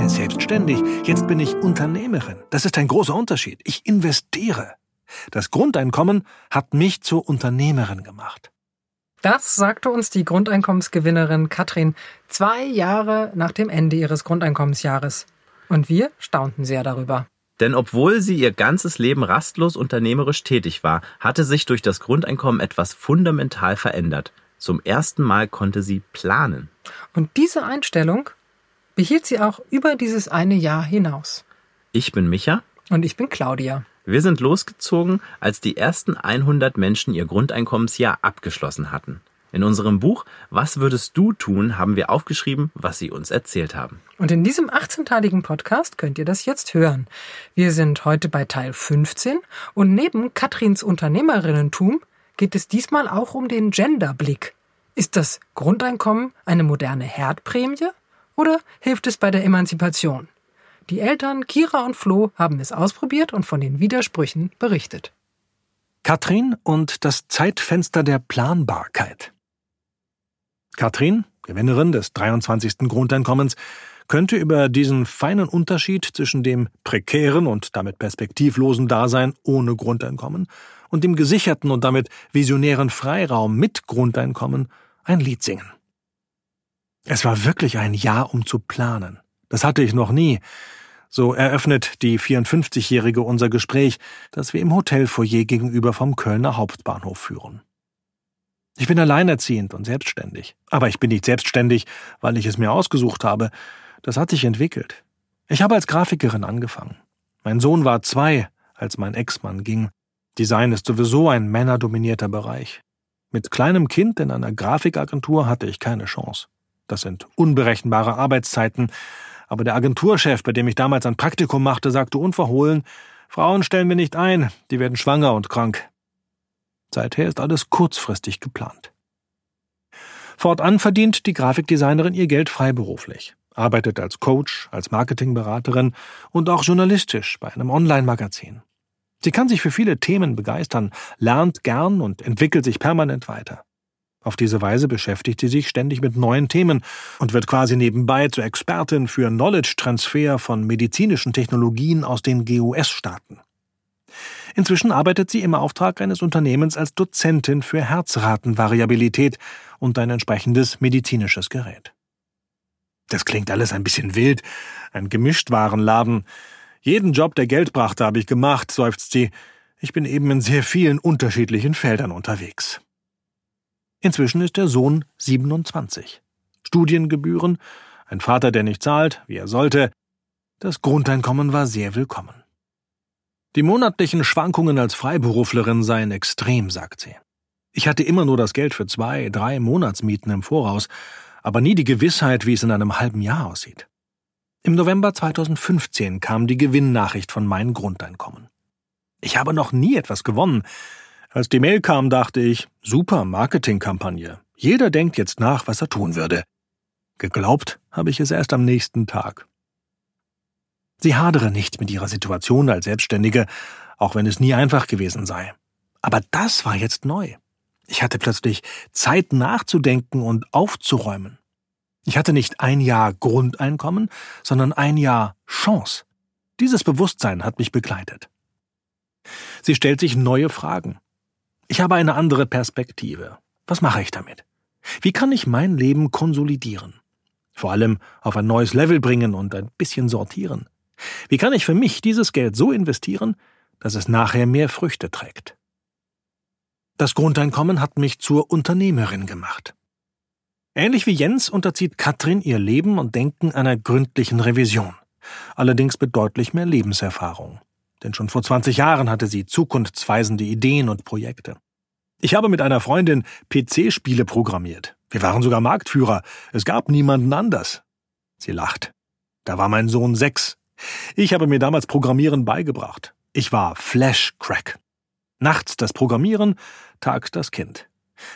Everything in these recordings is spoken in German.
mehr selbstständig. Jetzt bin ich Unternehmerin. Das ist ein großer Unterschied. Ich investiere. Das Grundeinkommen hat mich zur Unternehmerin gemacht. Das sagte uns die Grundeinkommensgewinnerin Katrin zwei Jahre nach dem Ende ihres Grundeinkommensjahres. Und wir staunten sehr darüber. Denn obwohl sie ihr ganzes Leben rastlos unternehmerisch tätig war, hatte sich durch das Grundeinkommen etwas fundamental verändert. Zum ersten Mal konnte sie planen. Und diese Einstellung behielt sie auch über dieses eine Jahr hinaus. Ich bin Micha. Und ich bin Claudia. Wir sind losgezogen, als die ersten 100 Menschen ihr Grundeinkommensjahr abgeschlossen hatten. In unserem Buch Was würdest du tun, haben wir aufgeschrieben, was sie uns erzählt haben. Und in diesem 18-teiligen Podcast könnt ihr das jetzt hören. Wir sind heute bei Teil 15 und neben Katrins Unternehmerinnentum geht es diesmal auch um den Genderblick. Ist das Grundeinkommen eine moderne Herdprämie oder hilft es bei der Emanzipation? Die Eltern Kira und Flo haben es ausprobiert und von den Widersprüchen berichtet. Katrin und das Zeitfenster der Planbarkeit. Katrin, Gewinnerin des 23. Grundeinkommens, könnte über diesen feinen Unterschied zwischen dem prekären und damit perspektivlosen Dasein ohne Grundeinkommen und dem gesicherten und damit visionären Freiraum mit Grundeinkommen ein Lied singen. Es war wirklich ein Jahr, um zu planen. Das hatte ich noch nie. So eröffnet die 54-Jährige unser Gespräch, das wir im Hotelfoyer gegenüber vom Kölner Hauptbahnhof führen. Ich bin alleinerziehend und selbstständig. Aber ich bin nicht selbstständig, weil ich es mir ausgesucht habe. Das hat sich entwickelt. Ich habe als Grafikerin angefangen. Mein Sohn war zwei, als mein Ex-Mann ging. Design ist sowieso ein männerdominierter Bereich. Mit kleinem Kind in einer Grafikagentur hatte ich keine Chance. Das sind unberechenbare Arbeitszeiten, aber der Agenturchef, bei dem ich damals ein Praktikum machte, sagte unverhohlen, Frauen stellen wir nicht ein, die werden schwanger und krank. Seither ist alles kurzfristig geplant. Fortan verdient die Grafikdesignerin ihr Geld freiberuflich, arbeitet als Coach, als Marketingberaterin und auch journalistisch bei einem Online-Magazin. Sie kann sich für viele Themen begeistern, lernt gern und entwickelt sich permanent weiter. Auf diese Weise beschäftigt sie sich ständig mit neuen Themen und wird quasi nebenbei zur Expertin für Knowledge-Transfer von medizinischen Technologien aus den GUS-Staaten. Inzwischen arbeitet sie im Auftrag eines Unternehmens als Dozentin für Herzratenvariabilität und ein entsprechendes medizinisches Gerät. Das klingt alles ein bisschen wild, ein Gemischtwarenladen. Jeden Job, der Geld brachte, habe ich gemacht, seufzt sie. Ich bin eben in sehr vielen unterschiedlichen Feldern unterwegs. Inzwischen ist der Sohn 27. Studiengebühren, ein Vater, der nicht zahlt, wie er sollte. Das Grundeinkommen war sehr willkommen. Die monatlichen Schwankungen als Freiberuflerin seien extrem, sagt sie. Ich hatte immer nur das Geld für zwei, drei Monatsmieten im Voraus, aber nie die Gewissheit, wie es in einem halben Jahr aussieht. Im November 2015 kam die Gewinnnachricht von meinem Grundeinkommen. Ich habe noch nie etwas gewonnen. Als die Mail kam, dachte ich, super Marketingkampagne. Jeder denkt jetzt nach, was er tun würde. Geglaubt habe ich es erst am nächsten Tag. Sie hadere nicht mit ihrer Situation als Selbstständige, auch wenn es nie einfach gewesen sei. Aber das war jetzt neu. Ich hatte plötzlich Zeit nachzudenken und aufzuräumen. Ich hatte nicht ein Jahr Grundeinkommen, sondern ein Jahr Chance. Dieses Bewusstsein hat mich begleitet. Sie stellt sich neue Fragen. Ich habe eine andere Perspektive. Was mache ich damit? Wie kann ich mein Leben konsolidieren? Vor allem auf ein neues Level bringen und ein bisschen sortieren. Wie kann ich für mich dieses Geld so investieren, dass es nachher mehr Früchte trägt? Das Grundeinkommen hat mich zur Unternehmerin gemacht. Ähnlich wie Jens unterzieht Katrin ihr Leben und Denken einer gründlichen Revision, allerdings mit deutlich mehr Lebenserfahrung. Denn schon vor 20 Jahren hatte sie zukunftsweisende Ideen und Projekte. Ich habe mit einer Freundin PC-Spiele programmiert. Wir waren sogar Marktführer. Es gab niemanden anders. Sie lacht. Da war mein Sohn sechs. Ich habe mir damals Programmieren beigebracht. Ich war Flash-Crack. Nachts das Programmieren, tags das Kind.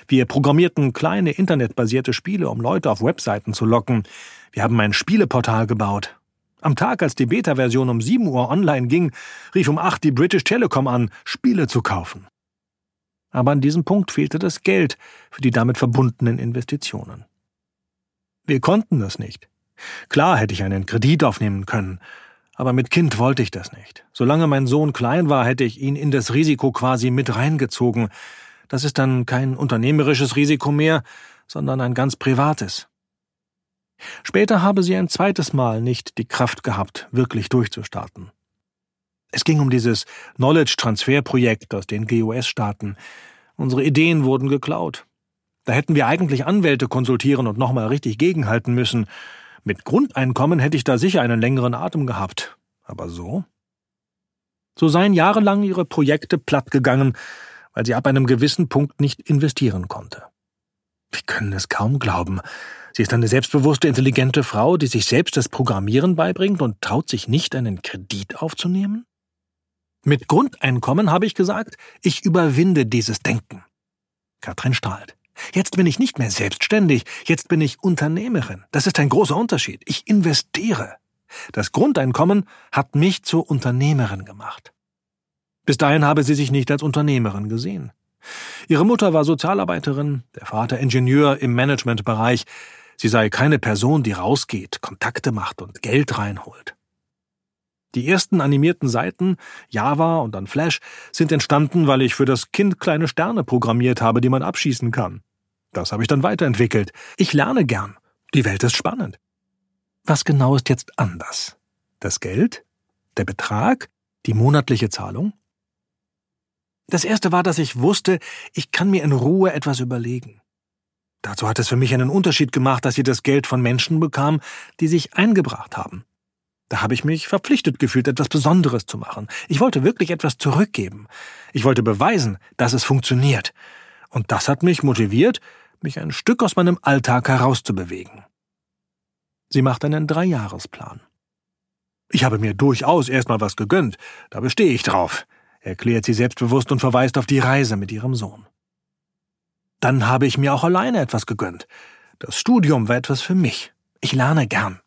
Wir programmierten kleine internetbasierte Spiele, um Leute auf Webseiten zu locken. Wir haben ein Spieleportal gebaut. Am Tag, als die Beta-Version um 7 Uhr online ging, rief um 8 die British Telecom an, Spiele zu kaufen. Aber an diesem Punkt fehlte das Geld für die damit verbundenen Investitionen. Wir konnten es nicht. Klar hätte ich einen Kredit aufnehmen können, aber mit Kind wollte ich das nicht. Solange mein Sohn klein war, hätte ich ihn in das Risiko quasi mit reingezogen. Das ist dann kein unternehmerisches Risiko mehr, sondern ein ganz privates. Später habe sie ein zweites Mal nicht die Kraft gehabt, wirklich durchzustarten. Es ging um dieses Knowledge-Transfer-Projekt aus den GUS-Staaten. Unsere Ideen wurden geklaut. Da hätten wir eigentlich Anwälte konsultieren und nochmal richtig gegenhalten müssen. Mit Grundeinkommen hätte ich da sicher einen längeren Atem gehabt. Aber so? So seien jahrelang ihre Projekte plattgegangen, weil sie ab einem gewissen Punkt nicht investieren konnte. Wir können es kaum glauben. Sie ist eine selbstbewusste, intelligente Frau, die sich selbst das Programmieren beibringt und traut sich nicht, einen Kredit aufzunehmen? Mit Grundeinkommen habe ich gesagt, ich überwinde dieses Denken. Katrin strahlt. Jetzt bin ich nicht mehr selbstständig, jetzt bin ich Unternehmerin. Das ist ein großer Unterschied. Ich investiere. Das Grundeinkommen hat mich zur Unternehmerin gemacht. Bis dahin habe sie sich nicht als Unternehmerin gesehen. Ihre Mutter war Sozialarbeiterin, der Vater Ingenieur im Managementbereich. Sie sei keine Person, die rausgeht, Kontakte macht und Geld reinholt. Die ersten animierten Seiten, Java und dann Flash, sind entstanden, weil ich für das Kind kleine Sterne programmiert habe, die man abschießen kann. Das habe ich dann weiterentwickelt. Ich lerne gern. Die Welt ist spannend. Was genau ist jetzt anders? Das Geld? Der Betrag? Die monatliche Zahlung? Das erste war, dass ich wusste, ich kann mir in Ruhe etwas überlegen. Dazu hat es für mich einen Unterschied gemacht, dass sie das Geld von Menschen bekam, die sich eingebracht haben. Da habe ich mich verpflichtet gefühlt, etwas Besonderes zu machen. Ich wollte wirklich etwas zurückgeben. Ich wollte beweisen, dass es funktioniert. Und das hat mich motiviert, mich ein Stück aus meinem Alltag herauszubewegen. Sie macht einen Dreijahresplan. Ich habe mir durchaus erstmal was gegönnt, da bestehe ich drauf, erklärt sie selbstbewusst und verweist auf die Reise mit ihrem Sohn. Dann habe ich mir auch alleine etwas gegönnt. Das Studium war etwas für mich. Ich lerne gern.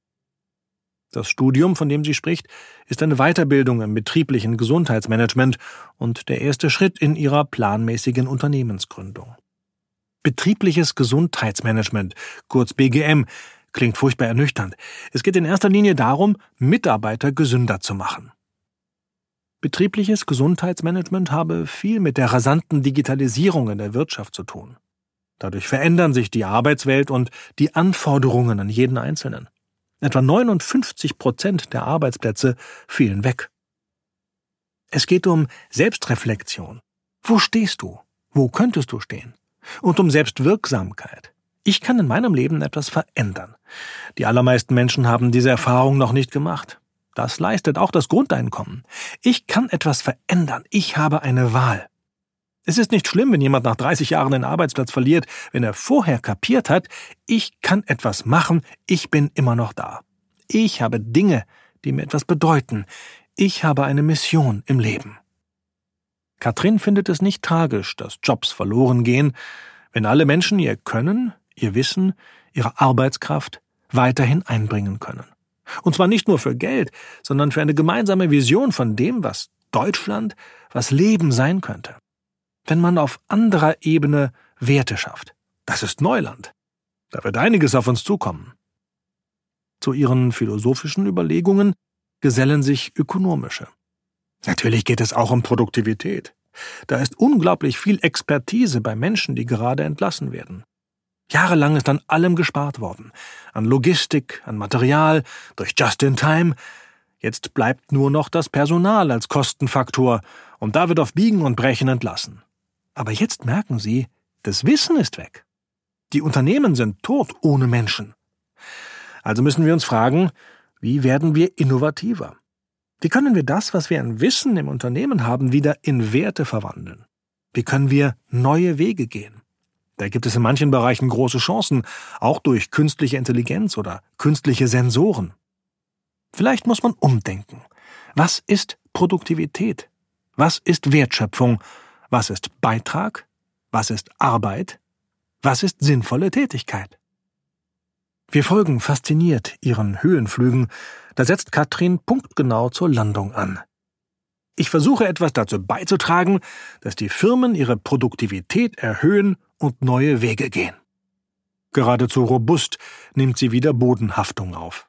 Das Studium, von dem sie spricht, ist eine Weiterbildung im betrieblichen Gesundheitsmanagement und der erste Schritt in ihrer planmäßigen Unternehmensgründung. Betriebliches Gesundheitsmanagement, kurz BGM, klingt furchtbar ernüchternd. Es geht in erster Linie darum, Mitarbeiter gesünder zu machen. Betriebliches Gesundheitsmanagement habe viel mit der rasanten Digitalisierung in der Wirtschaft zu tun. Dadurch verändern sich die Arbeitswelt und die Anforderungen an jeden Einzelnen. Etwa 59 Prozent der Arbeitsplätze fielen weg. Es geht um Selbstreflexion. Wo stehst du? Wo könntest du stehen? Und um Selbstwirksamkeit. Ich kann in meinem Leben etwas verändern. Die allermeisten Menschen haben diese Erfahrung noch nicht gemacht. Das leistet auch das Grundeinkommen. Ich kann etwas verändern. Ich habe eine Wahl. Es ist nicht schlimm, wenn jemand nach 30 Jahren den Arbeitsplatz verliert, wenn er vorher kapiert hat, ich kann etwas machen, ich bin immer noch da. Ich habe Dinge, die mir etwas bedeuten. Ich habe eine Mission im Leben. Katrin findet es nicht tragisch, dass Jobs verloren gehen, wenn alle Menschen ihr Können, ihr Wissen, ihre Arbeitskraft weiterhin einbringen können. Und zwar nicht nur für Geld, sondern für eine gemeinsame Vision von dem, was Deutschland, was Leben sein könnte wenn man auf anderer Ebene Werte schafft. Das ist Neuland. Da wird einiges auf uns zukommen. Zu ihren philosophischen Überlegungen gesellen sich ökonomische. Natürlich geht es auch um Produktivität. Da ist unglaublich viel Expertise bei Menschen, die gerade entlassen werden. Jahrelang ist an allem gespart worden. An Logistik, an Material, durch Just-in-Time. Jetzt bleibt nur noch das Personal als Kostenfaktor und da wird auf Biegen und Brechen entlassen. Aber jetzt merken sie, das Wissen ist weg. Die Unternehmen sind tot ohne Menschen. Also müssen wir uns fragen, wie werden wir innovativer? Wie können wir das, was wir an Wissen im Unternehmen haben, wieder in Werte verwandeln? Wie können wir neue Wege gehen? Da gibt es in manchen Bereichen große Chancen, auch durch künstliche Intelligenz oder künstliche Sensoren. Vielleicht muss man umdenken. Was ist Produktivität? Was ist Wertschöpfung? Was ist Beitrag? Was ist Arbeit? Was ist sinnvolle Tätigkeit? Wir folgen fasziniert ihren Höhenflügen, da setzt Katrin punktgenau zur Landung an. Ich versuche etwas dazu beizutragen, dass die Firmen ihre Produktivität erhöhen und neue Wege gehen. Geradezu robust nimmt sie wieder Bodenhaftung auf.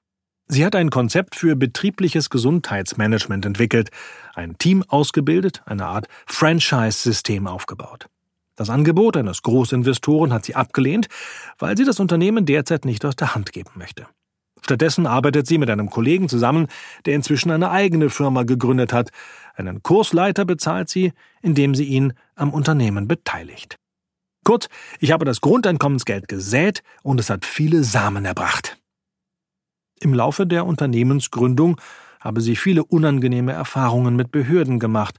Sie hat ein Konzept für betriebliches Gesundheitsmanagement entwickelt, ein Team ausgebildet, eine Art Franchise-System aufgebaut. Das Angebot eines Großinvestoren hat sie abgelehnt, weil sie das Unternehmen derzeit nicht aus der Hand geben möchte. Stattdessen arbeitet sie mit einem Kollegen zusammen, der inzwischen eine eigene Firma gegründet hat. Einen Kursleiter bezahlt sie, indem sie ihn am Unternehmen beteiligt. Kurz, ich habe das Grundeinkommensgeld gesät und es hat viele Samen erbracht. Im Laufe der Unternehmensgründung habe sie viele unangenehme Erfahrungen mit Behörden gemacht,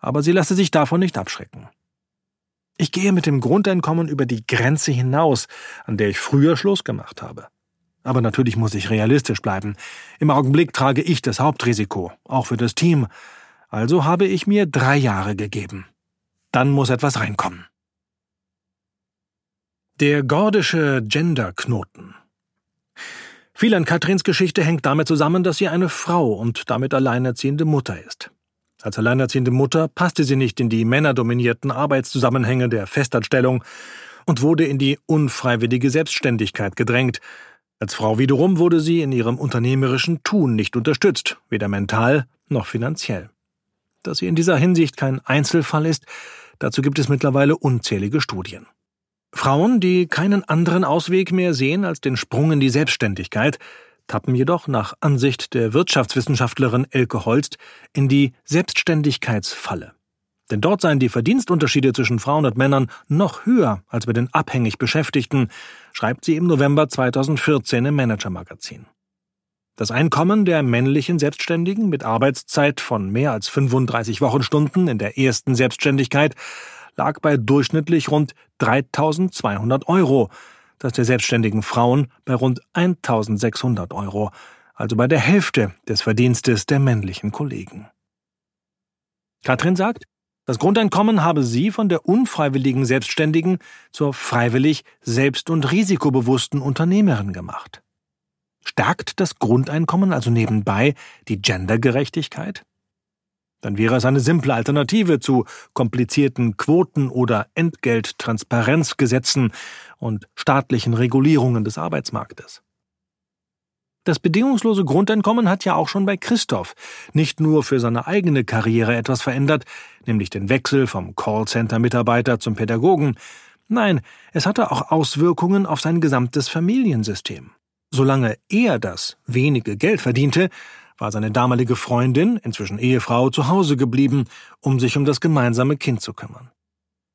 aber sie lasse sich davon nicht abschrecken. Ich gehe mit dem Grundeinkommen über die Grenze hinaus, an der ich früher Schluss gemacht habe. Aber natürlich muss ich realistisch bleiben. Im Augenblick trage ich das Hauptrisiko, auch für das Team. Also habe ich mir drei Jahre gegeben. Dann muss etwas reinkommen. Der gordische Genderknoten. Viel an Katrins Geschichte hängt damit zusammen, dass sie eine Frau und damit alleinerziehende Mutter ist. Als alleinerziehende Mutter passte sie nicht in die männerdominierten Arbeitszusammenhänge der Festanstellung und wurde in die unfreiwillige Selbstständigkeit gedrängt. Als Frau wiederum wurde sie in ihrem unternehmerischen Tun nicht unterstützt, weder mental noch finanziell. Dass sie in dieser Hinsicht kein Einzelfall ist, dazu gibt es mittlerweile unzählige Studien. Frauen, die keinen anderen Ausweg mehr sehen als den Sprung in die Selbstständigkeit, tappen jedoch nach Ansicht der Wirtschaftswissenschaftlerin Elke Holst in die Selbstständigkeitsfalle. Denn dort seien die Verdienstunterschiede zwischen Frauen und Männern noch höher als bei den abhängig Beschäftigten, schreibt sie im November 2014 im Manager-Magazin. Das Einkommen der männlichen Selbstständigen mit Arbeitszeit von mehr als 35 Wochenstunden in der ersten Selbstständigkeit lag bei durchschnittlich rund 3200 Euro, das der selbstständigen Frauen bei rund 1600 Euro, also bei der Hälfte des Verdienstes der männlichen Kollegen. Katrin sagt, das Grundeinkommen habe sie von der unfreiwilligen Selbstständigen zur freiwillig selbst- und risikobewussten Unternehmerin gemacht. Stärkt das Grundeinkommen also nebenbei die Gendergerechtigkeit? Dann wäre es eine simple Alternative zu komplizierten Quoten- oder Entgelttransparenzgesetzen und staatlichen Regulierungen des Arbeitsmarktes. Das bedingungslose Grundeinkommen hat ja auch schon bei Christoph nicht nur für seine eigene Karriere etwas verändert, nämlich den Wechsel vom Callcenter-Mitarbeiter zum Pädagogen. Nein, es hatte auch Auswirkungen auf sein gesamtes Familiensystem. Solange er das wenige Geld verdiente, war seine damalige Freundin, inzwischen Ehefrau, zu Hause geblieben, um sich um das gemeinsame Kind zu kümmern.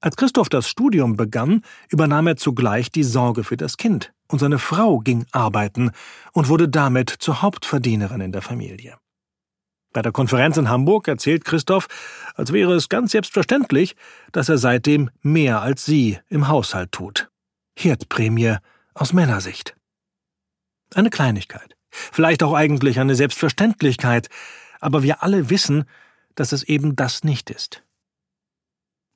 Als Christoph das Studium begann, übernahm er zugleich die Sorge für das Kind, und seine Frau ging arbeiten und wurde damit zur Hauptverdienerin in der Familie. Bei der Konferenz in Hamburg erzählt Christoph, als wäre es ganz selbstverständlich, dass er seitdem mehr als sie im Haushalt tut. Herdprämie aus Männersicht. Eine Kleinigkeit. Vielleicht auch eigentlich eine Selbstverständlichkeit, aber wir alle wissen, dass es eben das nicht ist.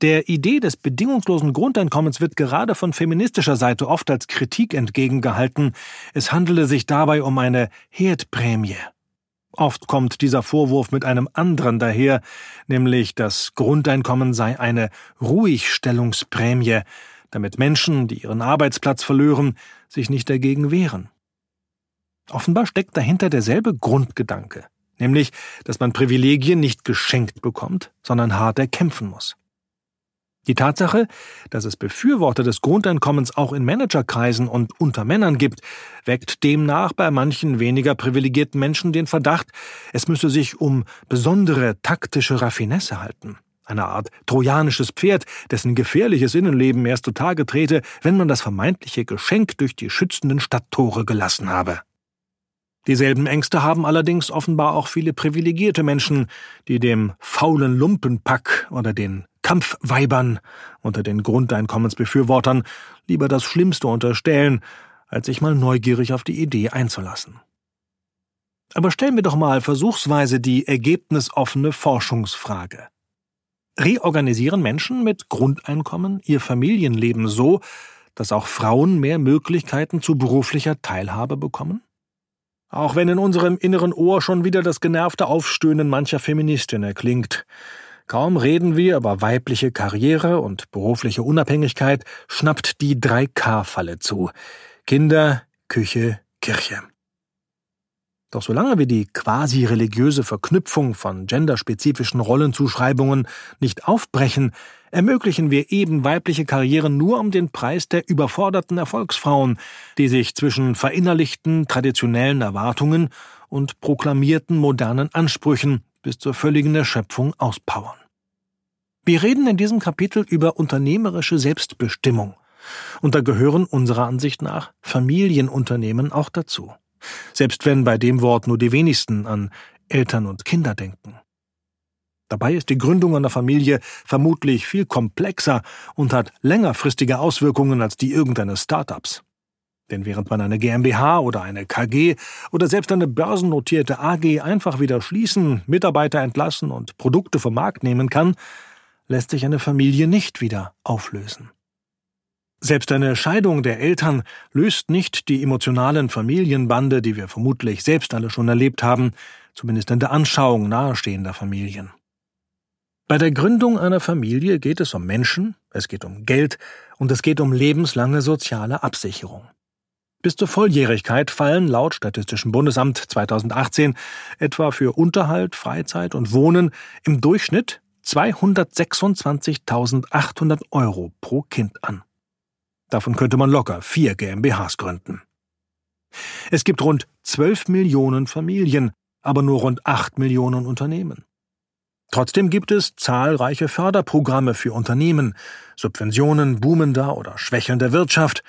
Der Idee des bedingungslosen Grundeinkommens wird gerade von feministischer Seite oft als Kritik entgegengehalten, es handele sich dabei um eine Herdprämie. Oft kommt dieser Vorwurf mit einem anderen daher, nämlich das Grundeinkommen sei eine Ruhigstellungsprämie, damit Menschen, die ihren Arbeitsplatz verlören, sich nicht dagegen wehren. Offenbar steckt dahinter derselbe Grundgedanke, nämlich, dass man Privilegien nicht geschenkt bekommt, sondern hart erkämpfen muss. Die Tatsache, dass es Befürworter des Grundeinkommens auch in Managerkreisen und unter Männern gibt, weckt demnach bei manchen weniger privilegierten Menschen den Verdacht, es müsse sich um besondere taktische Raffinesse halten. Eine Art trojanisches Pferd, dessen gefährliches Innenleben erst zutage trete, wenn man das vermeintliche Geschenk durch die schützenden Stadttore gelassen habe. Dieselben Ängste haben allerdings offenbar auch viele privilegierte Menschen, die dem faulen Lumpenpack oder den Kampfweibern unter den Grundeinkommensbefürwortern lieber das Schlimmste unterstellen, als sich mal neugierig auf die Idee einzulassen. Aber stellen wir doch mal versuchsweise die ergebnisoffene Forschungsfrage. Reorganisieren Menschen mit Grundeinkommen ihr Familienleben so, dass auch Frauen mehr Möglichkeiten zu beruflicher Teilhabe bekommen? Auch wenn in unserem inneren Ohr schon wieder das genervte Aufstöhnen mancher Feministin erklingt. Kaum reden wir über weibliche Karriere und berufliche Unabhängigkeit, schnappt die 3K-Falle zu. Kinder, Küche, Kirche. Doch solange wir die quasi religiöse Verknüpfung von genderspezifischen Rollenzuschreibungen nicht aufbrechen, ermöglichen wir eben weibliche Karrieren nur um den Preis der überforderten Erfolgsfrauen, die sich zwischen verinnerlichten traditionellen Erwartungen und proklamierten modernen Ansprüchen bis zur völligen Erschöpfung auspowern. Wir reden in diesem Kapitel über unternehmerische Selbstbestimmung, und da gehören unserer Ansicht nach Familienunternehmen auch dazu selbst wenn bei dem Wort nur die wenigsten an Eltern und Kinder denken. Dabei ist die Gründung einer Familie vermutlich viel komplexer und hat längerfristige Auswirkungen als die irgendeines Startups. Denn während man eine GmbH oder eine KG oder selbst eine börsennotierte AG einfach wieder schließen, Mitarbeiter entlassen und Produkte vom Markt nehmen kann, lässt sich eine Familie nicht wieder auflösen. Selbst eine Scheidung der Eltern löst nicht die emotionalen Familienbande, die wir vermutlich selbst alle schon erlebt haben, zumindest in der Anschauung nahestehender Familien. Bei der Gründung einer Familie geht es um Menschen, es geht um Geld und es geht um lebenslange soziale Absicherung. Bis zur Volljährigkeit fallen laut Statistischem Bundesamt 2018 etwa für Unterhalt, Freizeit und Wohnen im Durchschnitt 226.800 Euro pro Kind an. Davon könnte man locker vier GmbHs gründen. Es gibt rund 12 Millionen Familien, aber nur rund 8 Millionen Unternehmen. Trotzdem gibt es zahlreiche Förderprogramme für Unternehmen, Subventionen boomender oder schwächelnder Wirtschaft,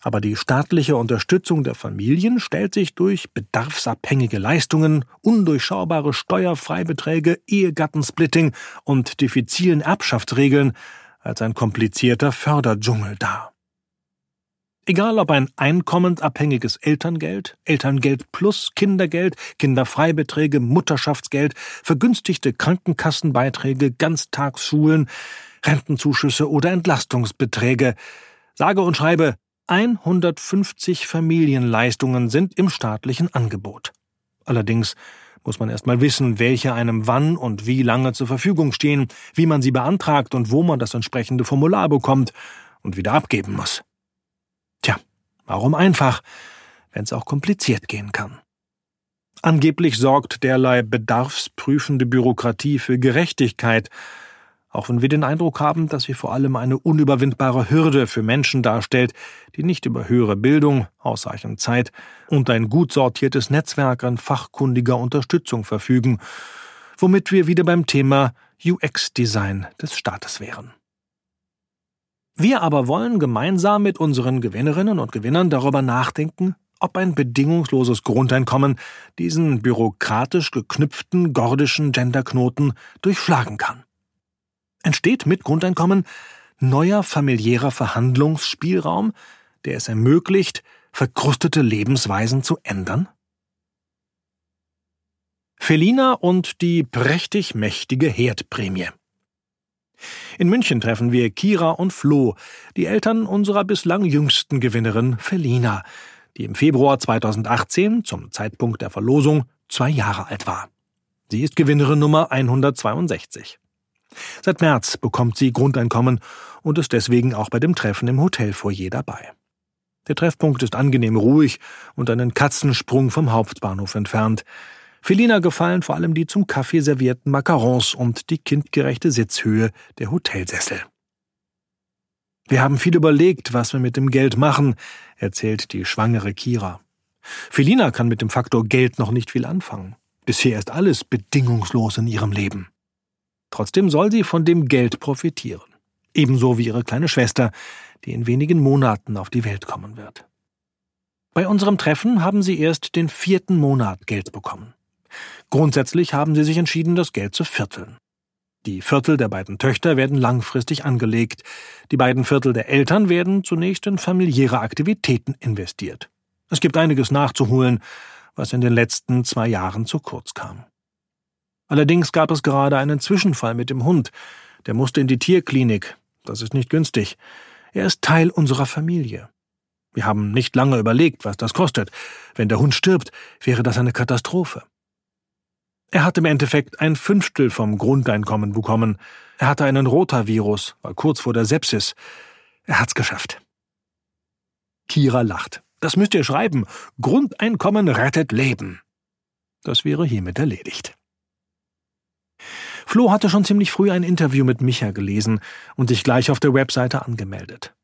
aber die staatliche Unterstützung der Familien stellt sich durch bedarfsabhängige Leistungen, undurchschaubare Steuerfreibeträge, Ehegattensplitting und diffizilen Erbschaftsregeln als ein komplizierter Förderdschungel dar. Egal ob ein einkommensabhängiges Elterngeld, Elterngeld plus Kindergeld, Kinderfreibeträge, Mutterschaftsgeld, vergünstigte Krankenkassenbeiträge, Ganztagsschulen, Rentenzuschüsse oder Entlastungsbeträge. Sage und schreibe, 150 Familienleistungen sind im staatlichen Angebot. Allerdings muss man erst mal wissen, welche einem wann und wie lange zur Verfügung stehen, wie man sie beantragt und wo man das entsprechende Formular bekommt und wieder abgeben muss. Warum einfach, wenn es auch kompliziert gehen kann? Angeblich sorgt derlei bedarfsprüfende Bürokratie für Gerechtigkeit, auch wenn wir den Eindruck haben, dass sie vor allem eine unüberwindbare Hürde für Menschen darstellt, die nicht über höhere Bildung, ausreichend Zeit und ein gut sortiertes Netzwerk an fachkundiger Unterstützung verfügen, womit wir wieder beim Thema UX-Design des Staates wären. Wir aber wollen gemeinsam mit unseren Gewinnerinnen und Gewinnern darüber nachdenken, ob ein bedingungsloses Grundeinkommen diesen bürokratisch geknüpften gordischen Genderknoten durchschlagen kann. Entsteht mit Grundeinkommen neuer familiärer Verhandlungsspielraum, der es ermöglicht, verkrustete Lebensweisen zu ändern? Felina und die prächtig mächtige Herdprämie. In München treffen wir Kira und Flo, die Eltern unserer bislang jüngsten Gewinnerin Felina, die im Februar 2018 zum Zeitpunkt der Verlosung zwei Jahre alt war. Sie ist Gewinnerin Nummer 162. Seit März bekommt sie Grundeinkommen und ist deswegen auch bei dem Treffen im Hotelfoyer dabei. Der Treffpunkt ist angenehm ruhig und einen Katzensprung vom Hauptbahnhof entfernt. Felina gefallen vor allem die zum Kaffee servierten Macarons und die kindgerechte Sitzhöhe der Hotelsessel. Wir haben viel überlegt, was wir mit dem Geld machen, erzählt die schwangere Kira. Felina kann mit dem Faktor Geld noch nicht viel anfangen. Bisher ist alles bedingungslos in ihrem Leben. Trotzdem soll sie von dem Geld profitieren. Ebenso wie ihre kleine Schwester, die in wenigen Monaten auf die Welt kommen wird. Bei unserem Treffen haben sie erst den vierten Monat Geld bekommen. Grundsätzlich haben sie sich entschieden, das Geld zu vierteln. Die Viertel der beiden Töchter werden langfristig angelegt, die beiden Viertel der Eltern werden zunächst in familiäre Aktivitäten investiert. Es gibt einiges nachzuholen, was in den letzten zwei Jahren zu kurz kam. Allerdings gab es gerade einen Zwischenfall mit dem Hund, der musste in die Tierklinik. Das ist nicht günstig. Er ist Teil unserer Familie. Wir haben nicht lange überlegt, was das kostet. Wenn der Hund stirbt, wäre das eine Katastrophe. Er hat im Endeffekt ein Fünftel vom Grundeinkommen bekommen. Er hatte einen Rotavirus, war kurz vor der Sepsis. Er hat's geschafft. Kira lacht. Das müsst ihr schreiben. Grundeinkommen rettet Leben. Das wäre hiermit erledigt. Flo hatte schon ziemlich früh ein Interview mit Micha gelesen und sich gleich auf der Webseite angemeldet.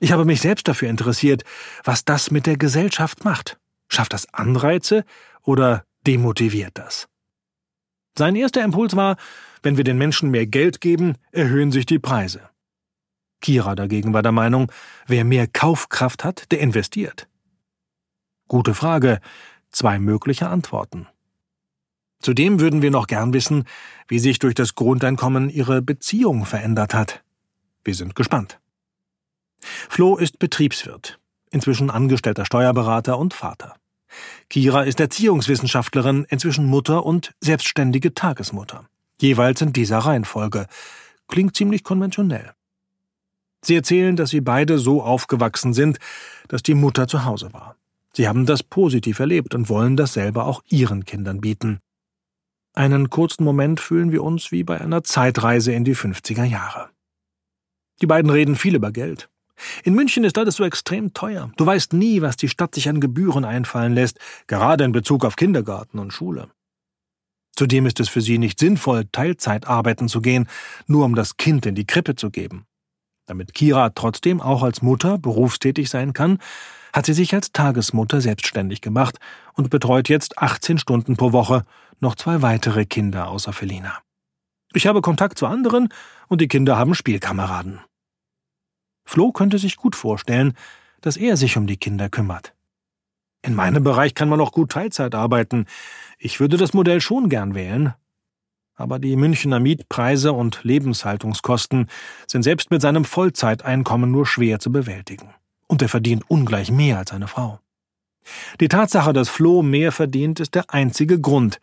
Ich habe mich selbst dafür interessiert, was das mit der Gesellschaft macht. Schafft das Anreize oder demotiviert das? Sein erster Impuls war, wenn wir den Menschen mehr Geld geben, erhöhen sich die Preise. Kira dagegen war der Meinung, wer mehr Kaufkraft hat, der investiert. Gute Frage, zwei mögliche Antworten. Zudem würden wir noch gern wissen, wie sich durch das Grundeinkommen Ihre Beziehung verändert hat. Wir sind gespannt. Flo ist Betriebswirt, inzwischen angestellter Steuerberater und Vater. Kira ist Erziehungswissenschaftlerin, inzwischen Mutter und selbstständige Tagesmutter. Jeweils in dieser Reihenfolge. Klingt ziemlich konventionell. Sie erzählen, dass sie beide so aufgewachsen sind, dass die Mutter zu Hause war. Sie haben das positiv erlebt und wollen dasselbe auch ihren Kindern bieten. Einen kurzen Moment fühlen wir uns wie bei einer Zeitreise in die 50er Jahre. Die beiden reden viel über Geld. In München ist alles so extrem teuer. Du weißt nie, was die Stadt sich an Gebühren einfallen lässt, gerade in Bezug auf Kindergarten und Schule. Zudem ist es für sie nicht sinnvoll, Teilzeit arbeiten zu gehen, nur um das Kind in die Krippe zu geben. Damit Kira trotzdem auch als Mutter berufstätig sein kann, hat sie sich als Tagesmutter selbstständig gemacht und betreut jetzt 18 Stunden pro Woche noch zwei weitere Kinder außer Felina. Ich habe Kontakt zu anderen und die Kinder haben Spielkameraden. Flo könnte sich gut vorstellen, dass er sich um die Kinder kümmert. In meinem Bereich kann man auch gut Teilzeit arbeiten. Ich würde das Modell schon gern wählen. Aber die Münchner Mietpreise und Lebenshaltungskosten sind selbst mit seinem Vollzeiteinkommen nur schwer zu bewältigen und er verdient ungleich mehr als seine Frau. Die Tatsache, dass Flo mehr verdient, ist der einzige Grund,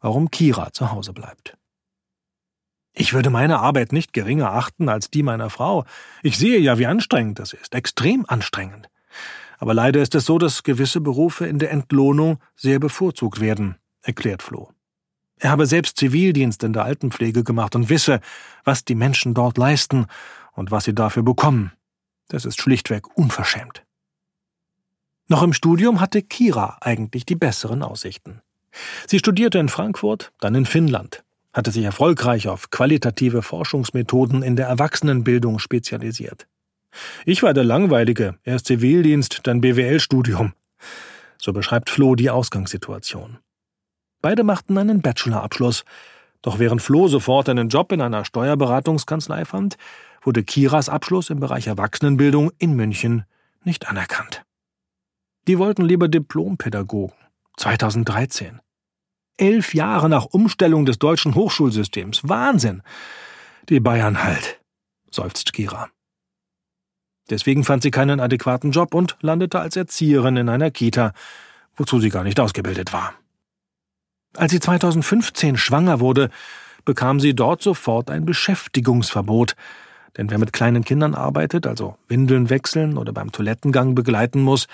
warum Kira zu Hause bleibt. Ich würde meine Arbeit nicht geringer achten als die meiner Frau. Ich sehe ja, wie anstrengend das ist, extrem anstrengend. Aber leider ist es so, dass gewisse Berufe in der Entlohnung sehr bevorzugt werden, erklärt Flo. Er habe selbst Zivildienst in der Altenpflege gemacht und wisse, was die Menschen dort leisten und was sie dafür bekommen. Das ist schlichtweg unverschämt. Noch im Studium hatte Kira eigentlich die besseren Aussichten. Sie studierte in Frankfurt, dann in Finnland, hatte sich erfolgreich auf qualitative Forschungsmethoden in der Erwachsenenbildung spezialisiert. Ich war der Langweilige, erst Zivildienst, dann BWL-Studium. So beschreibt Flo die Ausgangssituation. Beide machten einen Bachelorabschluss, doch während Flo sofort einen Job in einer Steuerberatungskanzlei fand, wurde Kiras Abschluss im Bereich Erwachsenenbildung in München nicht anerkannt. Die wollten lieber Diplompädagogen. 2013. Elf Jahre nach Umstellung des deutschen Hochschulsystems. Wahnsinn! Die Bayern halt, seufzt Kira. Deswegen fand sie keinen adäquaten Job und landete als Erzieherin in einer Kita, wozu sie gar nicht ausgebildet war. Als sie 2015 schwanger wurde, bekam sie dort sofort ein Beschäftigungsverbot, denn wer mit kleinen Kindern arbeitet, also Windeln wechseln oder beim Toilettengang begleiten muss,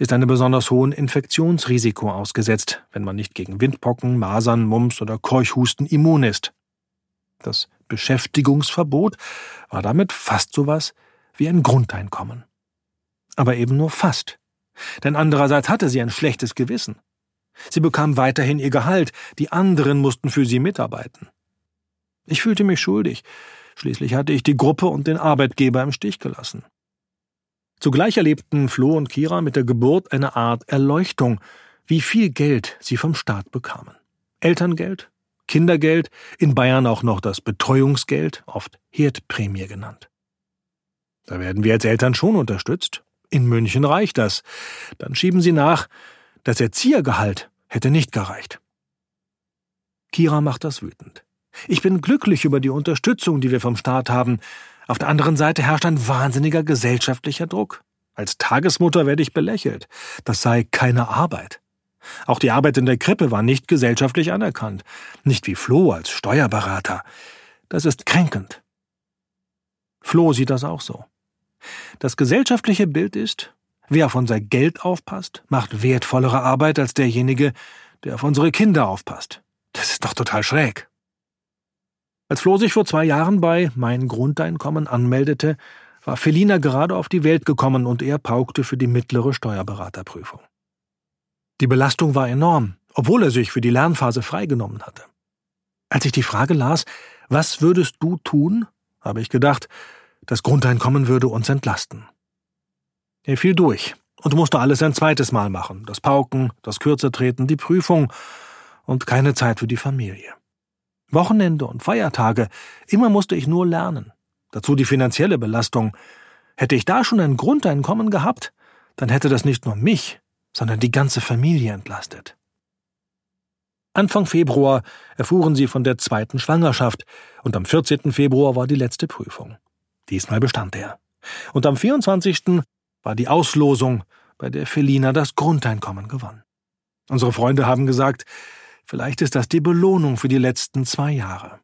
ist einem besonders hohen Infektionsrisiko ausgesetzt, wenn man nicht gegen Windpocken, Masern, Mumps oder Keuchhusten immun ist. Das Beschäftigungsverbot war damit fast so was wie ein Grundeinkommen. Aber eben nur fast. Denn andererseits hatte sie ein schlechtes Gewissen. Sie bekam weiterhin ihr Gehalt, die anderen mussten für sie mitarbeiten. Ich fühlte mich schuldig, Schließlich hatte ich die Gruppe und den Arbeitgeber im Stich gelassen. Zugleich erlebten Flo und Kira mit der Geburt eine Art Erleuchtung, wie viel Geld sie vom Staat bekamen. Elterngeld, Kindergeld, in Bayern auch noch das Betreuungsgeld, oft Herdprämie genannt. Da werden wir als Eltern schon unterstützt. In München reicht das. Dann schieben sie nach, das Erziehergehalt hätte nicht gereicht. Kira macht das wütend. Ich bin glücklich über die Unterstützung, die wir vom Staat haben. Auf der anderen Seite herrscht ein wahnsinniger gesellschaftlicher Druck. Als Tagesmutter werde ich belächelt. Das sei keine Arbeit. Auch die Arbeit in der Krippe war nicht gesellschaftlich anerkannt. Nicht wie Flo als Steuerberater. Das ist kränkend. Flo sieht das auch so. Das gesellschaftliche Bild ist, wer auf unser Geld aufpasst, macht wertvollere Arbeit als derjenige, der auf unsere Kinder aufpasst. Das ist doch total schräg. Als Flo sich vor zwei Jahren bei Mein Grundeinkommen anmeldete, war Felina gerade auf die Welt gekommen und er paukte für die mittlere Steuerberaterprüfung. Die Belastung war enorm, obwohl er sich für die Lernphase freigenommen hatte. Als ich die Frage las, was würdest du tun, habe ich gedacht, das Grundeinkommen würde uns entlasten. Er fiel durch und musste alles ein zweites Mal machen. Das Pauken, das Kürzertreten, die Prüfung und keine Zeit für die Familie. Wochenende und Feiertage, immer musste ich nur lernen. Dazu die finanzielle Belastung. Hätte ich da schon ein Grundeinkommen gehabt, dann hätte das nicht nur mich, sondern die ganze Familie entlastet. Anfang Februar erfuhren sie von der zweiten Schwangerschaft und am 14. Februar war die letzte Prüfung. Diesmal bestand er. Und am 24. war die Auslosung, bei der Felina das Grundeinkommen gewann. Unsere Freunde haben gesagt, vielleicht ist das die Belohnung für die letzten zwei Jahre.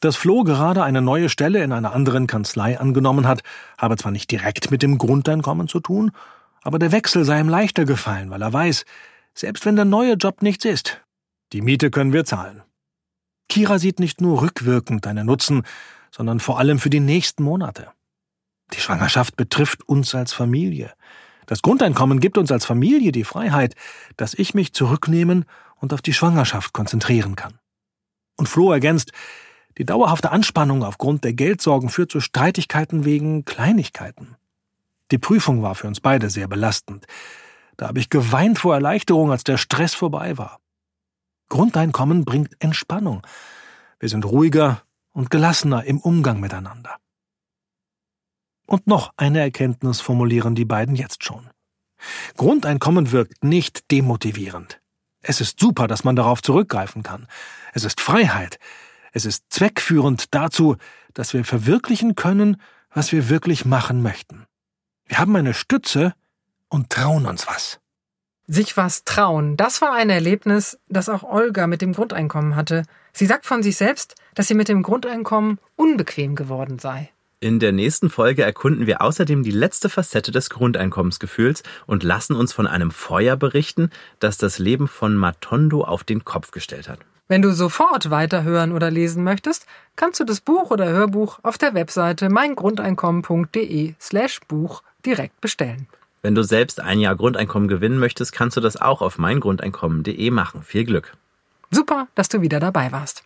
Dass Flo gerade eine neue Stelle in einer anderen Kanzlei angenommen hat, habe zwar nicht direkt mit dem Grundeinkommen zu tun, aber der Wechsel sei ihm leichter gefallen, weil er weiß, selbst wenn der neue Job nichts ist, die Miete können wir zahlen. Kira sieht nicht nur rückwirkend einen Nutzen, sondern vor allem für die nächsten Monate. Die Schwangerschaft betrifft uns als Familie. Das Grundeinkommen gibt uns als Familie die Freiheit, dass ich mich zurücknehmen und auf die Schwangerschaft konzentrieren kann. Und Flo ergänzt, die dauerhafte Anspannung aufgrund der Geldsorgen führt zu Streitigkeiten wegen Kleinigkeiten. Die Prüfung war für uns beide sehr belastend. Da habe ich geweint vor Erleichterung, als der Stress vorbei war. Grundeinkommen bringt Entspannung. Wir sind ruhiger und gelassener im Umgang miteinander. Und noch eine Erkenntnis formulieren die beiden jetzt schon. Grundeinkommen wirkt nicht demotivierend. Es ist super, dass man darauf zurückgreifen kann. Es ist Freiheit. Es ist zweckführend dazu, dass wir verwirklichen können, was wir wirklich machen möchten. Wir haben eine Stütze und trauen uns was. Sich was trauen, das war ein Erlebnis, das auch Olga mit dem Grundeinkommen hatte. Sie sagt von sich selbst, dass sie mit dem Grundeinkommen unbequem geworden sei. In der nächsten Folge erkunden wir außerdem die letzte Facette des Grundeinkommensgefühls und lassen uns von einem Feuer berichten, das das Leben von Matondo auf den Kopf gestellt hat. Wenn du sofort weiterhören oder lesen möchtest, kannst du das Buch oder Hörbuch auf der Webseite meingrundeinkommen.de slash Buch direkt bestellen. Wenn du selbst ein Jahr Grundeinkommen gewinnen möchtest, kannst du das auch auf meingrundeinkommen.de machen. Viel Glück. Super, dass du wieder dabei warst.